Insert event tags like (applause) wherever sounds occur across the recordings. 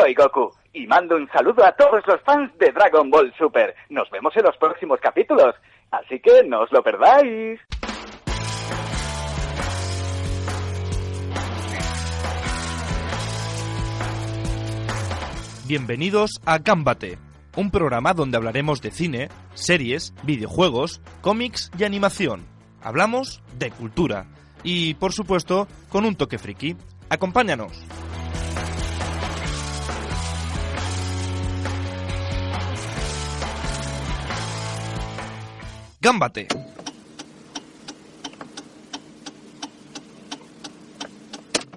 Soy Goku y mando un saludo a todos los fans de Dragon Ball Super. Nos vemos en los próximos capítulos, así que no os lo perdáis. Bienvenidos a Gámbate, un programa donde hablaremos de cine, series, videojuegos, cómics y animación. Hablamos de cultura y, por supuesto, con un toque friki. Acompáñanos. Gámbate.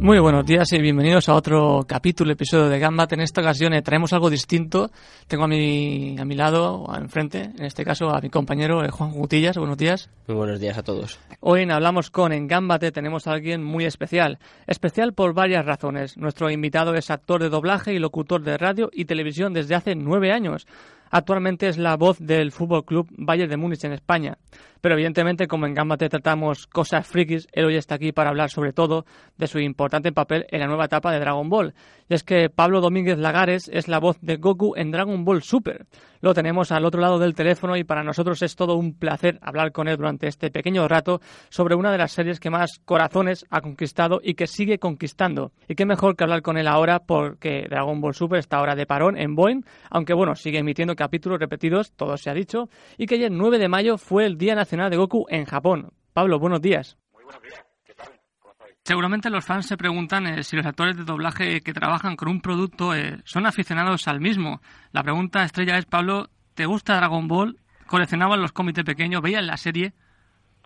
Muy buenos días y bienvenidos a otro capítulo, episodio de Gambate. En esta ocasión eh, traemos algo distinto. Tengo a mi, a mi lado, enfrente, en este caso a mi compañero eh, Juan Gutillas. Buenos días. Muy buenos días a todos. Hoy en Hablamos con En Gambate tenemos a alguien muy especial. Especial por varias razones. Nuestro invitado es actor de doblaje y locutor de radio y televisión desde hace nueve años. Actualmente es la voz del Fútbol Club Bayern de Múnich en España. Pero evidentemente, como en Gambate tratamos cosas frikis, él hoy está aquí para hablar sobre todo de su importante papel en la nueva etapa de Dragon Ball. Y es que Pablo Domínguez Lagares es la voz de Goku en Dragon Ball Super. Lo tenemos al otro lado del teléfono y para nosotros es todo un placer hablar con él durante este pequeño rato sobre una de las series que más corazones ha conquistado y que sigue conquistando. Y qué mejor que hablar con él ahora porque Dragon Ball Super está ahora de parón en Boeing, aunque bueno, sigue emitiendo capítulos repetidos, todo se ha dicho, y que el 9 de mayo fue el Día Nacional de Goku en Japón. Pablo, buenos días. Muy buenos días, ¿qué tal? ¿Cómo estáis? Seguramente los fans se preguntan eh, si los actores de doblaje que trabajan con un producto eh, son aficionados al mismo. La pregunta estrella es, Pablo, ¿te gusta Dragon Ball? ¿Coleccionabas los cómics de pequeño? ¿Veías la serie?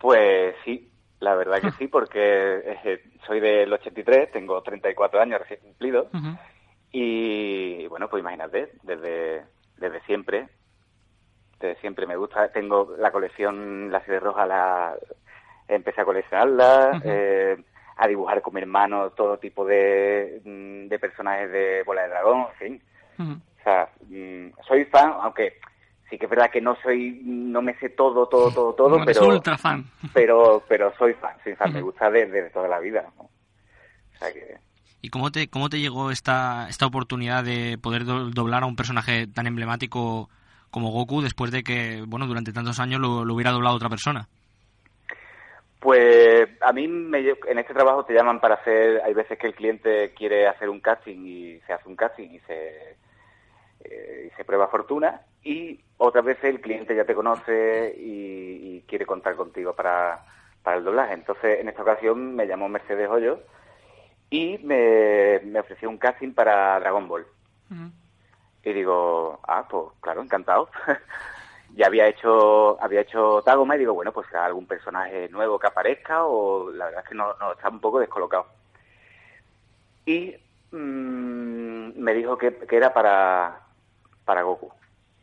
Pues sí, la verdad que sí, porque eh, soy del 83, tengo 34 años recién cumplidos. Y bueno, pues imagínate, desde, desde siempre, siempre me gusta. Tengo la colección, la serie roja, la empecé a coleccionarla, eh, a dibujar con mi hermano todo tipo de, mm, de personajes de Bola de Dragón, en fin. O sea, mm, soy fan, aunque sí que es verdad que no soy, no me sé todo, todo, todo, todo, No pero, ultra fan. pero, pero soy fan, soy fan, me gusta desde de toda la vida. ¿no? O sea que, ¿Y cómo te, cómo te llegó esta, esta oportunidad de poder do- doblar a un personaje tan emblemático como Goku después de que, bueno, durante tantos años lo, lo hubiera doblado otra persona? Pues a mí me lle- en este trabajo te llaman para hacer, hay veces que el cliente quiere hacer un casting y se hace un casting y se, eh, y se prueba fortuna y otras veces el cliente ya te conoce y, y quiere contar contigo para, para el doblaje. Entonces en esta ocasión me llamó Mercedes Hoyo y me, me ofreció un casting para Dragon Ball. Y digo, ah, pues claro, encantado. (laughs) ya había hecho había hecho Tagoma y digo, bueno, pues algún personaje nuevo que aparezca o la verdad es que no, estaba un poco descolocado. Y mm, me dijo que, que era para, para Goku.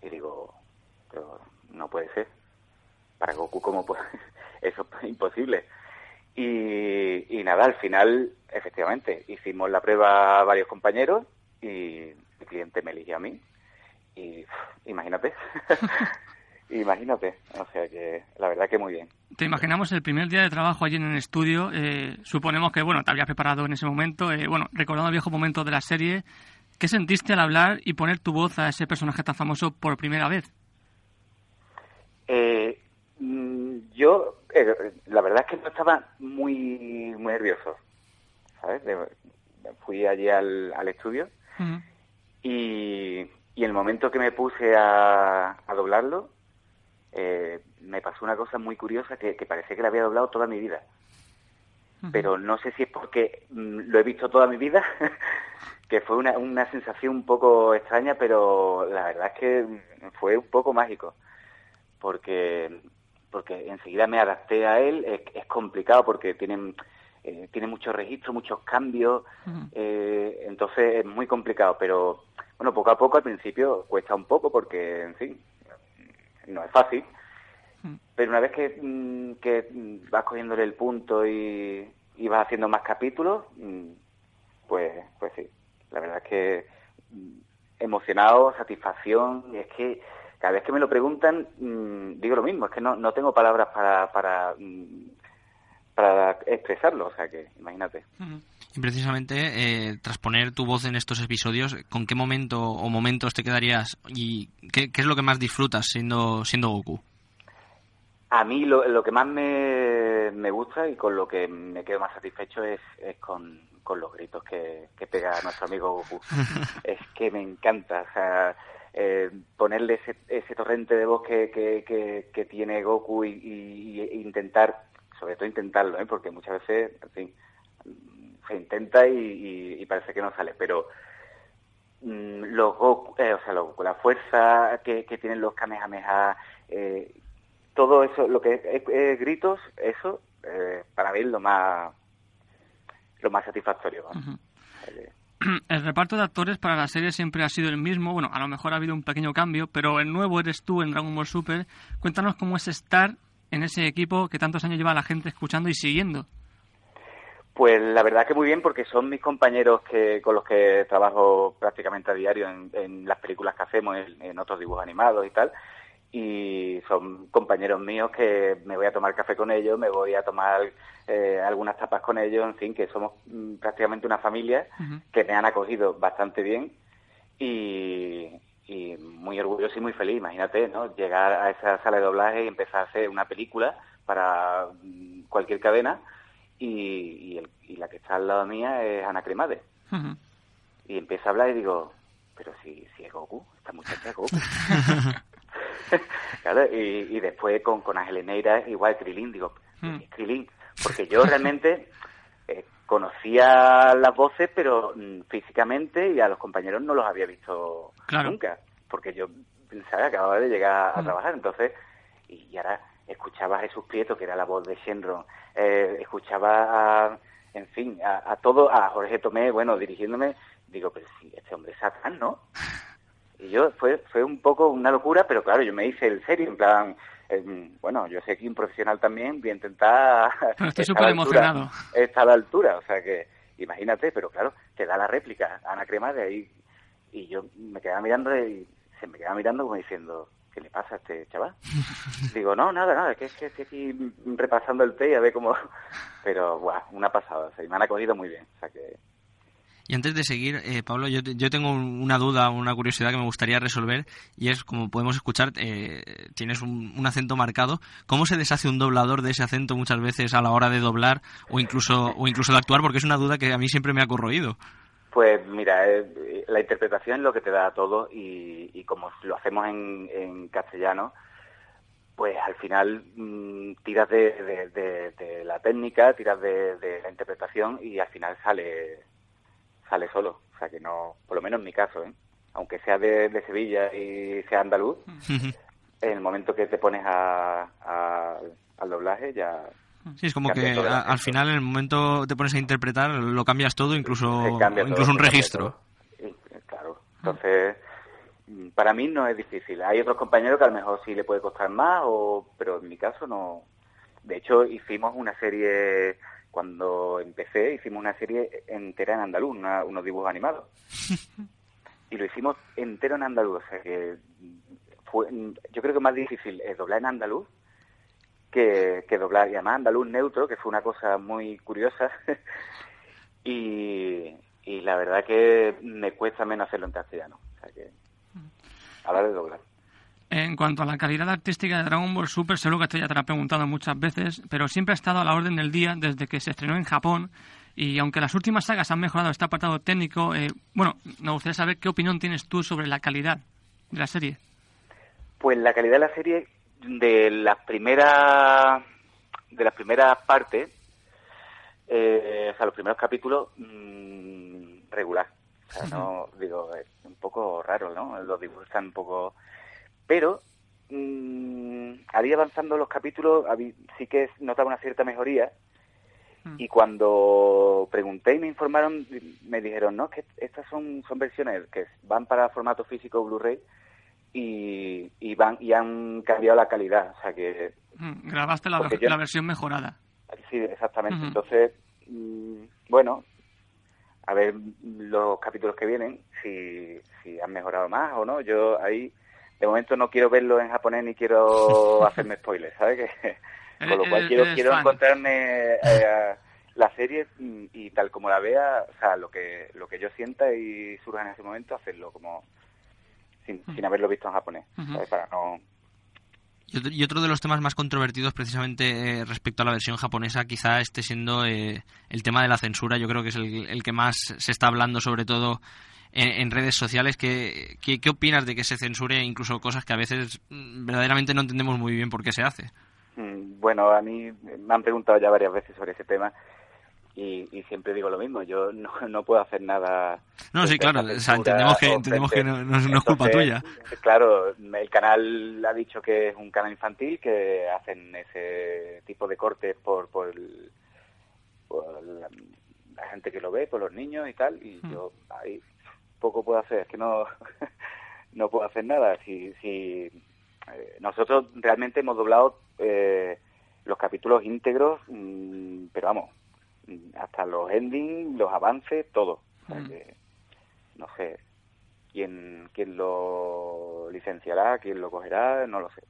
Y digo, pero no puede ser. Para Goku, ¿cómo puede? (laughs) Eso es imposible. Y, y nada, al final, efectivamente, hicimos la prueba varios compañeros y cliente me eligió a mí. Y imagínate, (laughs) imagínate. O sea que la verdad que muy bien. Te imaginamos el primer día de trabajo allí en el estudio. eh, suponemos que, bueno, te habías preparado en ese momento. eh, bueno, recordando viejos momentos de la serie. ¿Qué sentiste al hablar y poner tu voz a ese personaje tan famoso por primera vez? Eh, mm, yo, eh, la verdad es que no estaba muy, muy nervioso, ¿sabes? De- fui allí al, al estudio y el momento que me puse a, a doblarlo, eh, me pasó una cosa muy curiosa que, que parecía que la había doblado toda mi vida. Pero no sé si es porque mm, lo he visto toda mi vida, (laughs) que fue una, una sensación un poco extraña, pero la verdad es que mm, fue un poco mágico. Porque, porque enseguida me adapté a él, es, es complicado porque tienen eh, tiene muchos registros, muchos cambios, eh, entonces es muy complicado, pero bueno, poco a poco al principio cuesta un poco porque, en fin, no es fácil, pero una vez que, mm, que vas cogiéndole el punto y, y vas haciendo más capítulos, mm, pues, pues sí, la verdad es que mm, emocionado, satisfacción, y es que cada vez que me lo preguntan digo lo mismo, es que no, no tengo palabras para para expresarlo, o sea que imagínate. Y precisamente, eh, tras poner tu voz en estos episodios, ¿con qué momento o momentos te quedarías y qué, es lo que más disfrutas siendo, siendo Goku? A mí lo, lo que más me, me, gusta y con lo que me quedo más satisfecho es, es con, con, los gritos que, que, pega nuestro amigo Goku. (laughs) es que me encanta, o sea, eh, ponerle ese, ese, torrente de voz que, que, que tiene Goku y intentar sobre todo intentarlo, ¿eh? porque muchas veces, en fin, se intenta y, parece que no sale, pero mm, los eh, o sea, la fuerza que, tienen los Kamehameha, eh, todo eso, lo que es, gritos, eso, eh, para mí es lo más, lo más satisfactorio. (clears throat) El reparto de actores para la serie siempre ha sido el mismo. Bueno, a lo mejor ha habido un pequeño cambio, pero el nuevo eres tú en Dragon Ball Super. Cuéntanos cómo es estar en ese equipo que tantos años lleva la gente escuchando y siguiendo? Pues la verdad que muy bien porque son mis compañeros que con los que trabajo prácticamente a diario en, las películas que hacemos, en, otros dibujos animados y tal. Y son compañeros míos que me voy a tomar café con ellos, me voy a tomar eh, algunas tapas con ellos, en fin, que somos mm, prácticamente una familia que me han acogido bastante bien y, y muy orgulloso y muy feliz, imagínate, ¿no? Llegar a esa sala de doblaje y empezar a hacer una película para mm, cualquier cadena y, y, la que está al lado mía es Ana Cremade. Y empieza a hablar y digo, pero si, si es Goku, esta muchacha es Goku. (laughs) claro, y, y, después con, con Ángel igual Krilin, digo, es Krilin, porque yo realmente eh, conocía las voces, pero mm, físicamente y a los compañeros no los había visto nunca, porque yo pensaba que acababa de llegar a mm. trabajar, entonces, y, ahora escuchaba a Jesús Prieto, que era la voz de Shenron, eh, escuchaba a, en fin, a, todo, a Jorge Tomé, bueno, dirigiéndome, digo, pero si este hombre es Satán, ¿no? (laughs) Y yo, fue, fue un poco una locura, pero claro, yo me hice el serio, en plan, bueno, yo sé que un profesional también voy a intentar... estoy (laughs) súper emocionado. Está a la altura, o sea que imagínate, pero claro, te da la réplica Ana Crema de ahí y yo me quedaba mirando y se me quedaba mirando como diciendo, ¿qué le pasa a este chaval? (laughs) Digo, no, nada, nada, que es que estoy aquí repasando el té y a ver cómo... (laughs) Pero, guau, una pasada, o sea, y me han acogido muy bien, o sea que y antes de seguir, eh, Pablo, yo, yo, tengo una duda, una curiosidad que me gustaría resolver y es, como podemos escuchar, eh, tienes un, acento marcado. ¿Cómo se deshace un doblador de ese acento muchas veces a la hora de doblar o incluso, o incluso de actuar? Porque es una duda que a mí siempre me ha corroído. Pues mira, eh, la interpretación es lo que te da todo y, como lo hacemos en, castellano, pues al final mm, tiras de, de, la técnica, tiras de, la interpretación y al final sale sale solo. O sea que no, por lo menos en mi caso, ¿eh? aunque sea de, Sevilla y sea andaluz, en el momento que te pones a, al doblaje ya... Sí, es como que al final, en el momento te pones a interpretar, lo cambias todo, incluso, incluso un registro. claro, entonces para mí no es difícil. Hay otros compañeros que a lo mejor sí le puede costar más, o, pero en mi caso no. De hecho, hicimos una serie cuando empecé hicimos una serie entera en andaluz, unos dibujos animados. (laughs) y lo hicimos entero en andaluz, o sea que fue, yo creo que más difícil es doblar en andaluz que, doblar, y además andaluz neutro, que fue una cosa muy curiosa. (laughs) y, y la verdad que me cuesta menos hacerlo en castellano. O sea que, hablar de doblar. En cuanto a la calidad artística de Dragon Ball Super, seguro que esto ya te lo he preguntado muchas veces, pero siempre ha estado a la orden del día desde que se estrenó en Japón. Y aunque las últimas sagas han mejorado este apartado técnico, eh, bueno, me gustaría saber qué opinión tienes tú sobre la calidad de la serie. Pues la calidad de la serie de las primeras de las primeras partes, eh, o sea, los primeros capítulos, mm, regular. O sea, no, digo, es un poco raro, ¿no? Los dibujos están un poco pero mmm, avanzando los capítulos sí que notaba una cierta mejoría Mm. Y cuando pregunté y me informaron, me dijeron, no, que estas son, son versiones que van para formato físico Blu-ray y, y, van y han cambiado la calidad. O sea que... Mm, grabaste la, la versión mejorada. Sí, exactamente. Entonces, mm, bueno, a ver los capítulos que vienen, si, si han mejorado más o no. Yo ahí, de momento no quiero verlo en japonés ni quiero (laughs) hacerme spoilers, ¿sabes? Que, con lo cual quiero, quiero encontrarme (laughs) eh, la serie y, tal como la vea, o sea, lo que, lo que yo sienta y surja en ese momento, hacerlo como sin, sin haberlo visto en japonés, Para no y otro de los temas más controvertidos precisamente eh, respecto a la versión japonesa quizá esté siendo eh, el tema de la censura. Yo creo que es el, que más se está hablando sobre todo en, redes sociales. ¿Qué, ¿Qué, opinas de que se censure incluso cosas que a veces mm, verdaderamente no entendemos muy bien por qué se hace? Mm, bueno, a mí me han preguntado ya varias veces sobre ese tema y, siempre digo lo mismo, yo no, no puedo hacer nada. No, sí, claro, entendemos que, entendemos que no, es culpa tuya. Claro, el canal ha dicho que es un canal infantil, que hacen ese tipo de cortes por, por, la, gente que lo ve, por los niños y tal, y hmm. yo ahí poco puedo hacer, es que no, (laughs) no puedo hacer nada. Si, si eh, nosotros realmente hemos doblado eh, los capítulos íntegros, mm, pero vamos, hasta los endings, los avances, todo. Mm. no sé quién, quién lo licenciará, quién lo cogerá, no lo sé.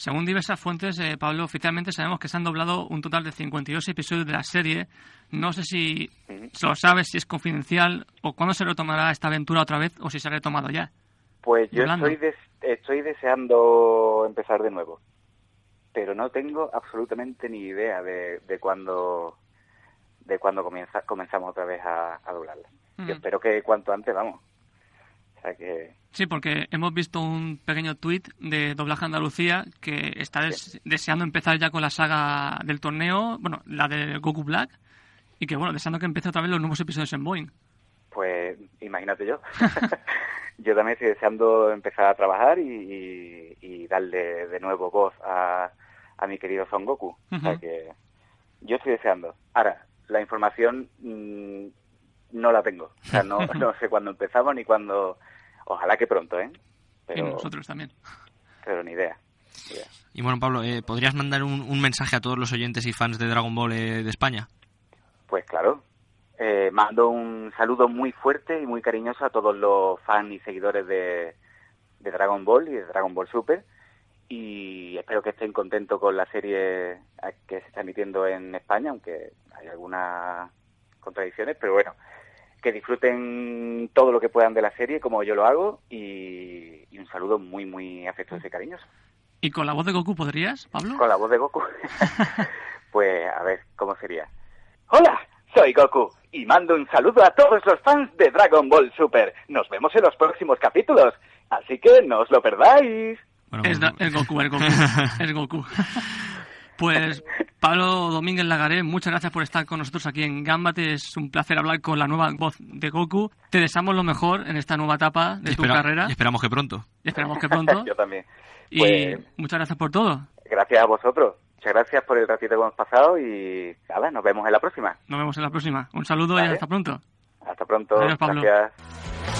Según diversas fuentes, eh, Pablo, oficialmente sabemos que se han doblado un total de 52 episodios de la serie. No sé si se lo sabes, si es confidencial o cuándo se retomará esta aventura otra vez o si se ha retomado ya. Pues yo estoy, estoy deseando empezar de nuevo, pero no tengo absolutamente ni idea de, de cuándo de cuando comienza, comenzamos otra vez a, a doblarla. Yo espero que cuanto antes, vamos. O sea que... Sí, porque hemos visto un pequeño tuit de Doblaje Andalucía que está deseando empezar ya con la saga del torneo, bueno, la de Goku Black, y que, bueno, deseando que empiece otra vez los nuevos episodios en Boeing. Pues imagínate yo. (laughs) yo también estoy deseando empezar a trabajar y, y, darle de nuevo voz a, a mi querido Son Goku. O sea que yo estoy deseando. Ahora, la información mm, no la tengo. O sea, no, (laughs) no sé cuándo empezamos ni cuándo... Ojalá que pronto, ¿eh? Pero, y nosotros también. Pero ni idea. Y bueno, Pablo, eh, ¿podrías mandar un, mensaje a todos los oyentes y fans de Dragon Ball eh, de España? Pues claro. Eh, mando un saludo muy fuerte y muy cariñoso a todos los fans y seguidores de, de Dragon Ball y de Dragon Ball Super y espero que estén contentos con la serie que se está emitiendo en España, aunque hay algunas contradicciones, pero bueno, que disfruten todo lo que puedan de la serie, como yo lo hago, y, un saludo muy, muy afectuoso y cariñoso. ¿Y con la voz de Goku podrías, Pablo? Con la voz de Goku. (laughs) pues a ver, ¿cómo sería? Hola, soy Goku y mando un saludo a todos los fans de Dragon Ball Super. Nos vemos en los próximos capítulos, así que no os lo perdáis es, Goku, es Goku, es Goku. (laughs) Pues Pablo Domínguez Lagaré, muchas gracias por estar con nosotros aquí en Gambate. Es un placer hablar con la nueva voz de Goku. Te deseamos lo mejor en esta nueva etapa de tu carrera. Y esperamos que pronto. esperamos que pronto. (laughs) Yo también. Y pues muchas gracias por todo. Gracias a vosotros. Muchas gracias por el ratito que hemos pasado y nada, nos vemos en la próxima. Nos vemos en la próxima. Un saludo y hasta pronto. Hasta pronto. Pablo. Gracias.